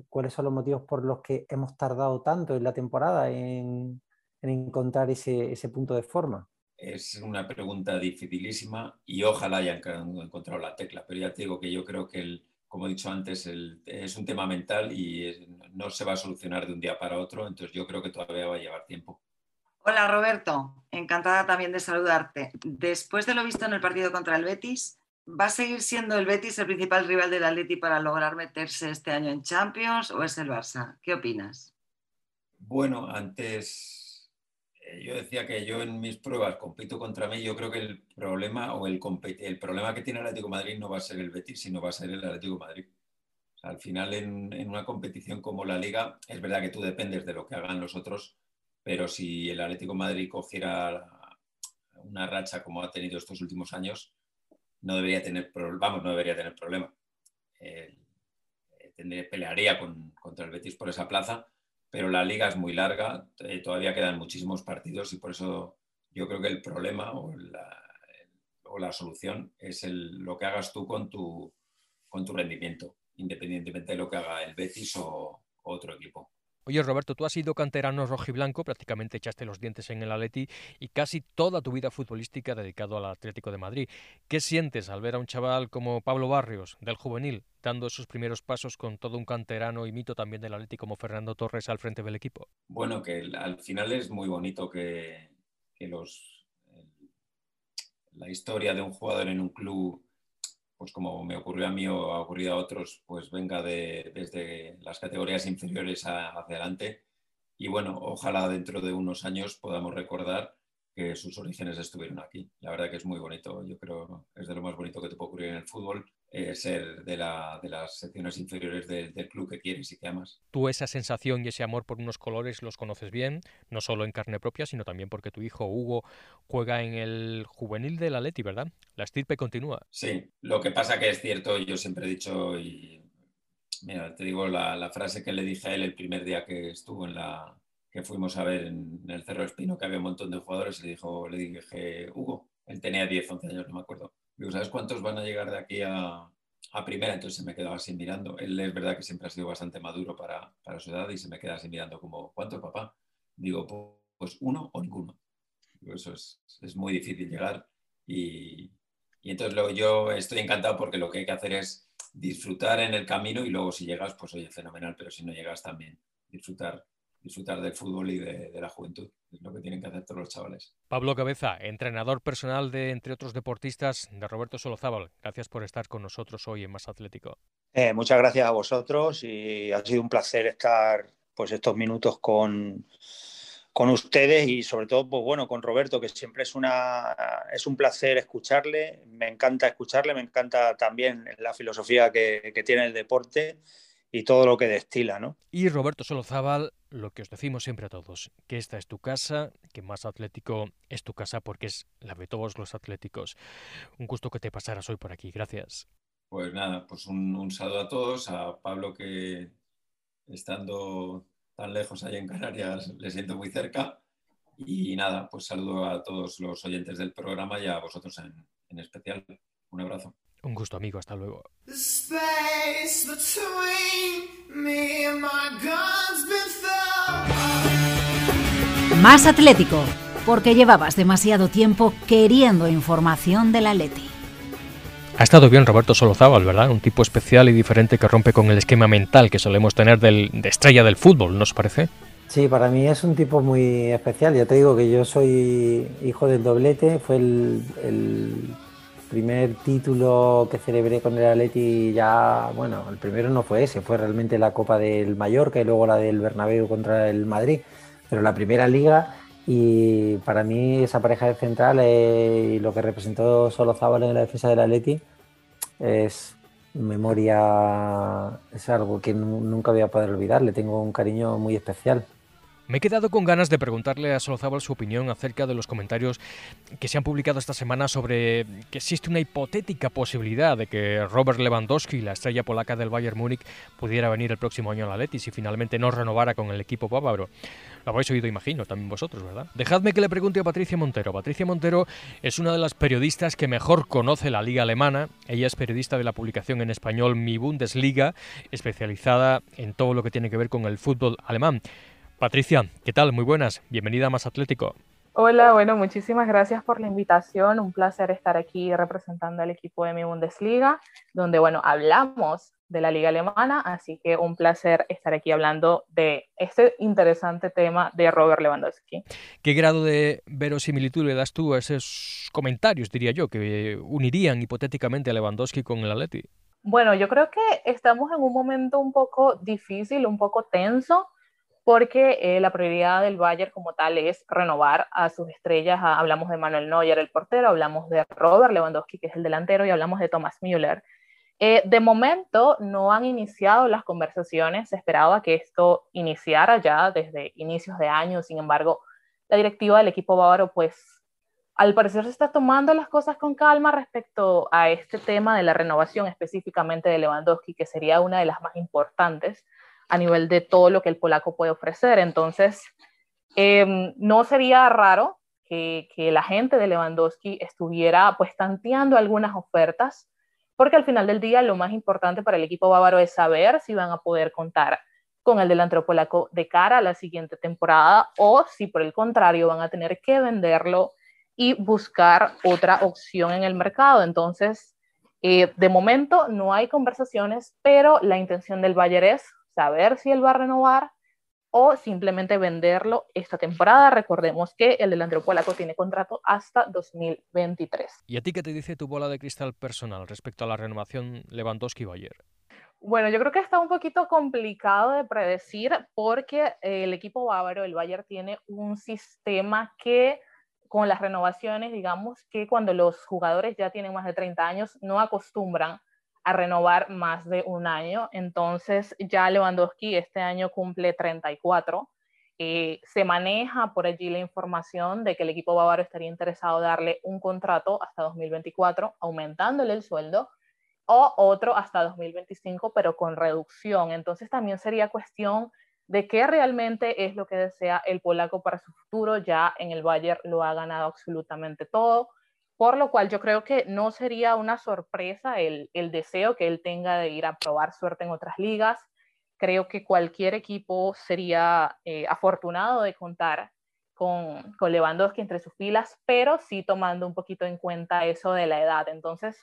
cuáles son los motivos por los que hemos tardado tanto en la temporada en, encontrar ese, ese, punto de forma. Es una pregunta dificilísima y ojalá hayan encontrado la tecla, pero ya te digo que yo creo que, el, como he dicho antes, el, es un tema mental y no se va a solucionar de un día para otro, entonces yo creo que todavía va a llevar tiempo. Hola Roberto, encantada también de saludarte. Después de lo visto en el partido contra el Betis, ¿va a seguir siendo el Betis el principal rival del Atleti para lograr meterse este año en Champions o es el Barça? ¿Qué opinas? Bueno, antes yo decía que yo en mis pruebas compito contra mí. Yo creo que el problema o el, el problema que tiene el Atlético Madrid no va a ser el Betis, sino va a ser el Atlético Madrid. al final, en, una competición como la Liga, es verdad que tú dependes de lo que hagan los otros pero si el Atlético Madrid cogiera una racha como ha tenido estos últimos años, no debería tener, vamos, no debería tener problema. Eh, pelearía contra el Betis por esa plaza, pero la liga es muy larga, eh, todavía quedan muchísimos partidos y por eso yo creo que el problema o la, o la solución es lo que hagas tú con tu, con tu rendimiento, independientemente de lo que haga el Betis o otro equipo. Oye, Roberto, tú has sido canterano rojiblanco, prácticamente echaste los dientes en el Atleti y casi toda tu vida futbolística dedicado al Atlético de Madrid. ¿Qué sientes al ver a un chaval como Pablo Barrios, del juvenil, dando sus primeros pasos con todo un canterano y mito también del Atleti como Fernando Torres al frente del equipo? Bueno, que al final es muy bonito que, los, la historia de un jugador en un club pues como me ocurrió a mí o ha ocurrido a otros, pues venga de, desde las categorías inferiores hacia adelante. Y bueno, ojalá dentro de unos años podamos recordar que sus orígenes estuvieron aquí. La verdad que es muy bonito, yo creo es de lo más bonito que te puede ocurrir en el fútbol, eh, ser de, la, de, las secciones inferiores del club que quieres y que amas. Tú esa sensación y ese amor por unos colores los conoces bien, no solo en carne propia, sino también porque tu hijo Hugo juega en el juvenil del Atleti, ¿verdad? La estirpe continúa. Sí, lo que pasa que es cierto, yo siempre he dicho y... Mira, te digo la, la frase que le dije a él el primer día que estuvo en la, que fuimos a ver en, el Cerro Espino, que había un montón de jugadores, y le, dijo, le dije, Hugo, él tenía 10, 11 años, no me acuerdo. Digo, ¿sabes cuántos van a llegar de aquí a, a primera? Entonces se me quedaba así mirando. Él es verdad que siempre ha sido bastante maduro para, para su edad y se me queda así mirando como, ¿cuántos, papá? Digo, pues uno o ninguno. eso es, es, muy difícil llegar y, y entonces luego yo estoy encantado porque lo que hay que hacer es disfrutar en el camino y luego si llegas, pues oye, fenomenal, pero si no llegas también disfrutar disfrutar del fútbol y de, la juventud. Es lo que tienen que hacer todos los chavales. Pablo Cabeza, entrenador personal de, entre otros deportistas, de Roberto Solozábal. Gracias por estar con nosotros hoy en Más Atlético. Eh, muchas gracias a vosotros y ha sido un placer estar pues estos minutos con, con ustedes y sobre todo pues bueno con Roberto que siempre es una es un placer escucharle me encanta escucharle me encanta también la filosofía que, que tiene el deporte y todo lo que destila, ¿no? Y Roberto Solozábal, lo que os decimos siempre a todos, que esta es tu casa, que Más Atlético es tu casa porque es la de todos los atléticos. Un gusto que te pasaras hoy por aquí, gracias. Pues nada, pues un, saludo a todos, a Pablo que estando tan lejos allá en Canarias le siento muy cerca y nada, pues saludo a todos los oyentes del programa y a vosotros en especial. Un abrazo. Un gusto, amigo. Hasta luego. Más Atlético, porque llevabas demasiado tiempo queriendo información de la Leti. Ha estado bien Roberto Solozábal, ¿verdad? Un tipo especial y diferente que rompe con el esquema mental que solemos tener del, de estrella del fútbol, ¿no os parece? Sí, para mí es un tipo muy especial. Ya te digo que yo soy hijo del doblete, fue el primer título que celebré con el Atleti ya, bueno, el primero no fue ese, fue realmente la Copa del Mallorca y luego la del Bernabéu contra el Madrid, pero la primera liga y para mí esa pareja de central y lo que representó Solo Zabal en la defensa del Atleti es memoria, es algo que nunca voy a poder olvidar, le tengo un cariño muy especial. Me he quedado con ganas de preguntarle a Solozábal su opinión acerca de los comentarios que se han publicado esta semana sobre que existe una hipotética posibilidad de que Robert Lewandowski, la estrella polaca del Bayern Múnich, pudiera venir el próximo año a la Leti si finalmente no renovara con el equipo bávaro. Lo habéis oído, imagino, también vosotros, ¿verdad? Dejadme que le pregunte a Patricia Montero. Patricia Montero es una de las periodistas que mejor conoce la liga alemana. Ella es periodista de la publicación en español Mi Bundesliga, especializada en todo lo que tiene que ver con el fútbol alemán. Patricia, ¿qué tal? Muy buenas. Bienvenida a Más Atlético. Hola, bueno, muchísimas gracias por la invitación. Un placer estar aquí representando al equipo de mi Bundesliga, donde, bueno, hablamos de la liga alemana, así que un placer estar aquí hablando de este interesante tema de Robert Lewandowski. ¿Qué grado de verosimilitud le das tú a esos comentarios, diría yo, que unirían hipotéticamente a Lewandowski con el Atleti? Bueno, yo creo que estamos en un momento un poco difícil, un poco tenso, porque eh, la prioridad del Bayern como tal es renovar a sus estrellas. Hablamos de Manuel Neuer, el portero, hablamos de Robert Lewandowski, que es el delantero, y hablamos de Thomas Müller. Eh, de momento no han iniciado las conversaciones, se esperaba que esto iniciara ya desde inicios de año, sin embargo, la directiva del equipo bávaro pues al parecer se está tomando las cosas con calma respecto a este tema de la renovación específicamente de Lewandowski, que sería una de las más importantes a nivel de todo lo que el polaco puede ofrecer. Entonces, em, no sería raro que, que, la gente de Lewandowski estuviera pues tanteando algunas ofertas, porque al final del día lo más importante para el equipo bávaro es saber si van a poder contar con el delantero polaco de cara a la siguiente temporada o si por el contrario van a tener que venderlo y buscar otra opción en el mercado. Entonces, eh, de momento no hay conversaciones, pero la intención del Bayern es saber si él va a renovar o simplemente venderlo esta temporada. Recordemos que el delantero polaco tiene contrato hasta 2023. ¿Y a ti qué te dice tu bola de cristal personal respecto a la renovación Lewandowski-Bayer? Bueno, yo creo que está un poquito complicado de predecir porque el equipo bávaro, el Bayern, tiene un sistema que con las renovaciones, digamos que cuando los jugadores ya tienen más de 30 años, no acostumbran a renovar más de un año. Entonces ya Lewandowski este año cumple 34. Eh, se maneja por allí la información de que el equipo bávaro estaría interesado en darle un contrato hasta 2024, aumentándole el sueldo, o otro hasta 2025, pero con reducción. Entonces también sería cuestión de qué realmente es lo que desea el polaco para su futuro. Ya en el Bayern lo ha ganado absolutamente todo por lo cual yo creo que no sería una sorpresa el, deseo que él tenga de ir a probar suerte en otras ligas. Creo que cualquier equipo sería eh, afortunado de contar con, con Lewandowski entre sus filas, pero sí tomando un poquito en cuenta eso de la edad. Entonces,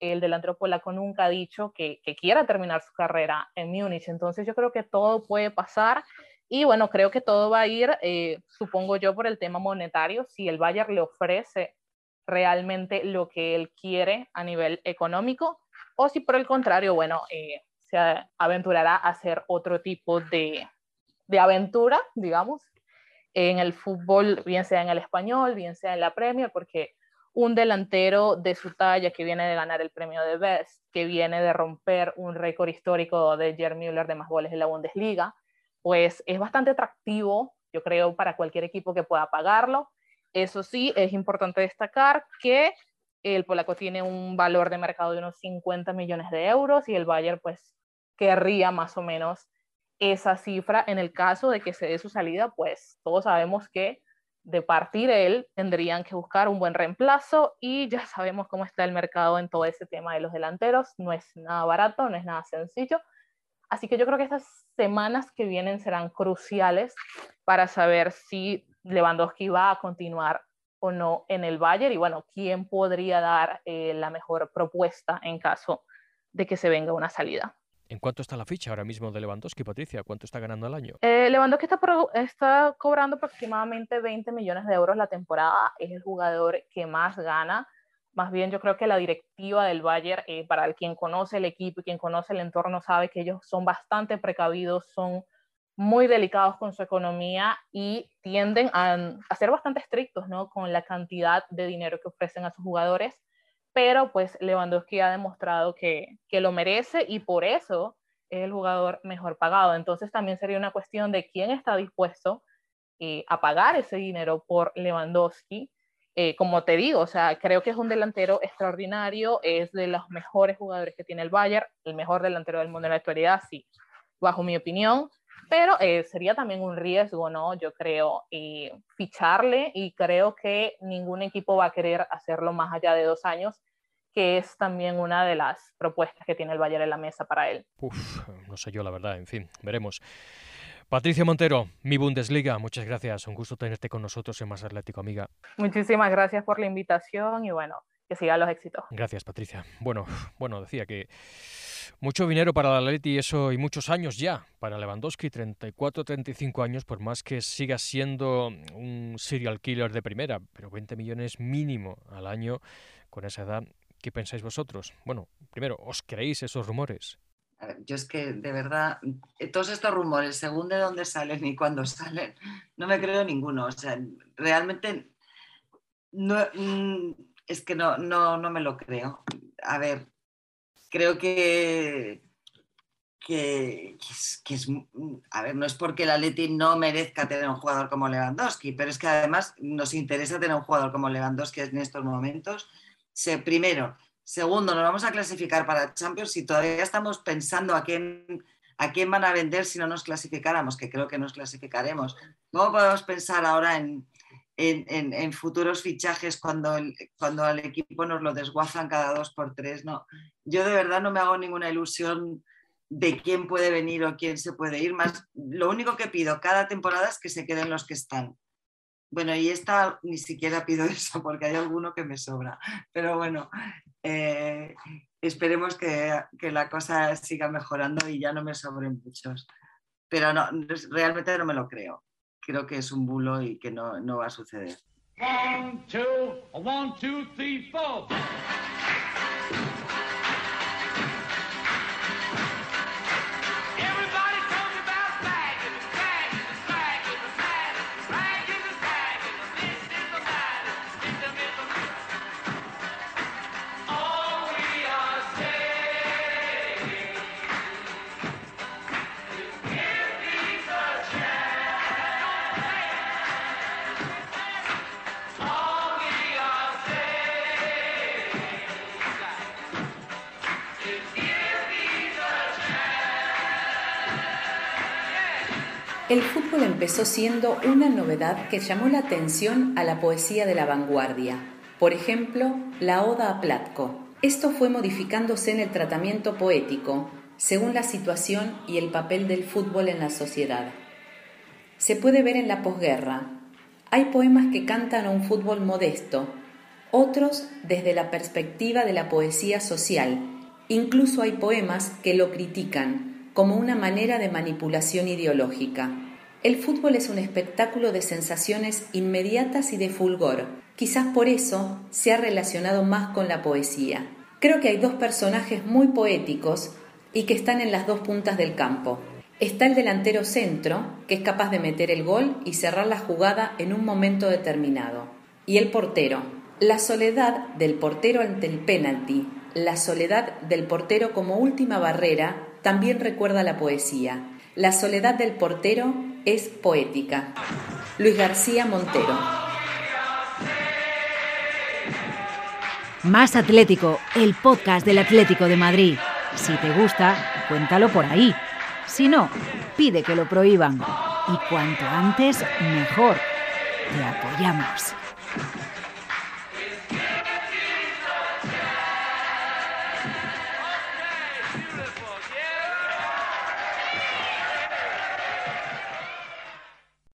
el delantero polaco nunca ha dicho que, que quiera terminar su carrera en Múnich. Entonces, yo creo que todo puede pasar y bueno, creo que todo va a ir, eh, supongo yo, por el tema monetario, si el Bayern le ofrece realmente lo que él quiere a nivel económico, o si por el contrario, bueno, eh, se aventurará a hacer otro tipo de, de aventura, digamos, en el fútbol, bien sea en el español, bien sea en la Premier, porque un delantero de su talla que viene de ganar el premio de Best, que viene de romper un récord histórico de Jerry Müller de más goles en la Bundesliga, pues es bastante atractivo, yo creo, para cualquier equipo que pueda pagarlo. Eso sí, es importante destacar que el polaco tiene un valor de mercado de unos 50 millones de euros y el Bayern pues querría más o menos esa cifra en el caso de que se dé su salida, pues todos sabemos que de partir él tendrían que buscar un buen reemplazo y ya sabemos cómo está el mercado en todo ese tema de los delanteros, no es nada barato, no es nada sencillo, Así que yo creo que estas semanas que vienen serán cruciales para saber si Lewandowski va a continuar o no en el Bayern y bueno, quién podría dar eh, la mejor propuesta en caso de que se venga una salida. ¿En cuánto está la ficha ahora mismo de Lewandowski, Patricia? ¿Cuánto está ganando al año? Eh, Lewandowski está, está cobrando aproximadamente 20 millones de euros la temporada. Es el jugador que más gana más bien yo creo que la directiva del Bayern, eh, para el quien conoce el equipo y quien conoce el entorno, sabe que ellos son bastante precavidos, son muy delicados con su economía y tienden a, ser bastante estrictos ¿no? con la cantidad de dinero que ofrecen a sus jugadores, pero pues Lewandowski ha demostrado que, que lo merece y por eso es el jugador mejor pagado. Entonces también sería una cuestión de quién está dispuesto eh, a pagar ese dinero por Lewandowski. Eh, como te digo, o sea, creo que es un delantero extraordinario, es de los mejores jugadores que tiene el Bayern, el mejor delantero del mundo en la actualidad, sí, bajo mi opinión, pero eh, sería también un riesgo, ¿no? Yo creo, ficharle y creo que ningún equipo va a querer hacerlo más allá de dos años que es también una de las propuestas que tiene el Bayern en la mesa para él. Uf, no sé yo la verdad, en fin, veremos. Patricia Montero, mi Bundesliga, muchas gracias. Un gusto tenerte con nosotros en Más Atlético, amiga. Muchísimas gracias por la invitación y bueno, que sigan los éxitos. Gracias, Patricia. Bueno, bueno, decía que mucho dinero para la Atleti y eso y muchos años ya para Lewandowski, 34, 35 años, por más que siga siendo un serial killer de primera, pero 20 millones mínimo al año con esa edad ¿Qué pensáis vosotros? Bueno, primero, ¿os creéis esos rumores? Yo es que de verdad, eh, todos estos rumores, según de dónde salen y cuándo salen, no me creo ninguno. O sea, realmente no, mm, es que no, no, no me lo creo. A ver, creo que, es, que, es, a ver, no es porque la Leti no merezca tener un jugador como Lewandowski, pero es que además nos interesa tener un jugador como Lewandowski en estos momentos primero. Segundo, nos vamos a clasificar para Champions y todavía estamos pensando a quién, a quién van a vender si no nos clasificáramos, que creo que nos clasificaremos. ¿Cómo podemos pensar ahora en, en, futuros fichajes cuando, el, cuando al equipo nos lo desguazan cada dos por tres? No, yo de verdad no me hago ninguna ilusión de quién puede venir o quién se puede ir. Más, lo único que pido cada temporada es que se queden los que están. Bueno, y esta ni siquiera pido eso porque hay alguno que me sobra. Pero bueno, eh, esperemos que, la cosa siga mejorando y ya no me sobren muchos. Pero no, realmente no me lo creo. Creo que es un bulo y que no, no va a suceder. One, two, one, two, three, four. El fútbol empezó siendo una novedad que llamó la atención a la poesía de la vanguardia. Por ejemplo, la Oda a Platko. Esto fue modificándose en el tratamiento poético, según la situación y el papel del fútbol en la sociedad. Se puede ver en la posguerra. Hay poemas que cantan a un fútbol modesto, otros desde la perspectiva de la poesía social. Incluso hay poemas que lo critican, como una manera de manipulación ideológica. El fútbol es un espectáculo de sensaciones inmediatas y de fulgor. Quizás por eso se ha relacionado más con la poesía. Creo que hay dos personajes muy poéticos y que están en las dos puntas del campo. Está el delantero centro, que es capaz de meter el gol y cerrar la jugada en un momento determinado. Y el portero. La soledad del portero ante el penalti, la soledad del portero como última barrera también recuerda la poesía. La soledad del portero es poética. Luis García Montero. Más Atlético, el podcast del Atlético de Madrid. Si te gusta, cuéntalo por ahí. Si no, pide que lo prohíban. Y cuanto antes, mejor. Te apoyamos.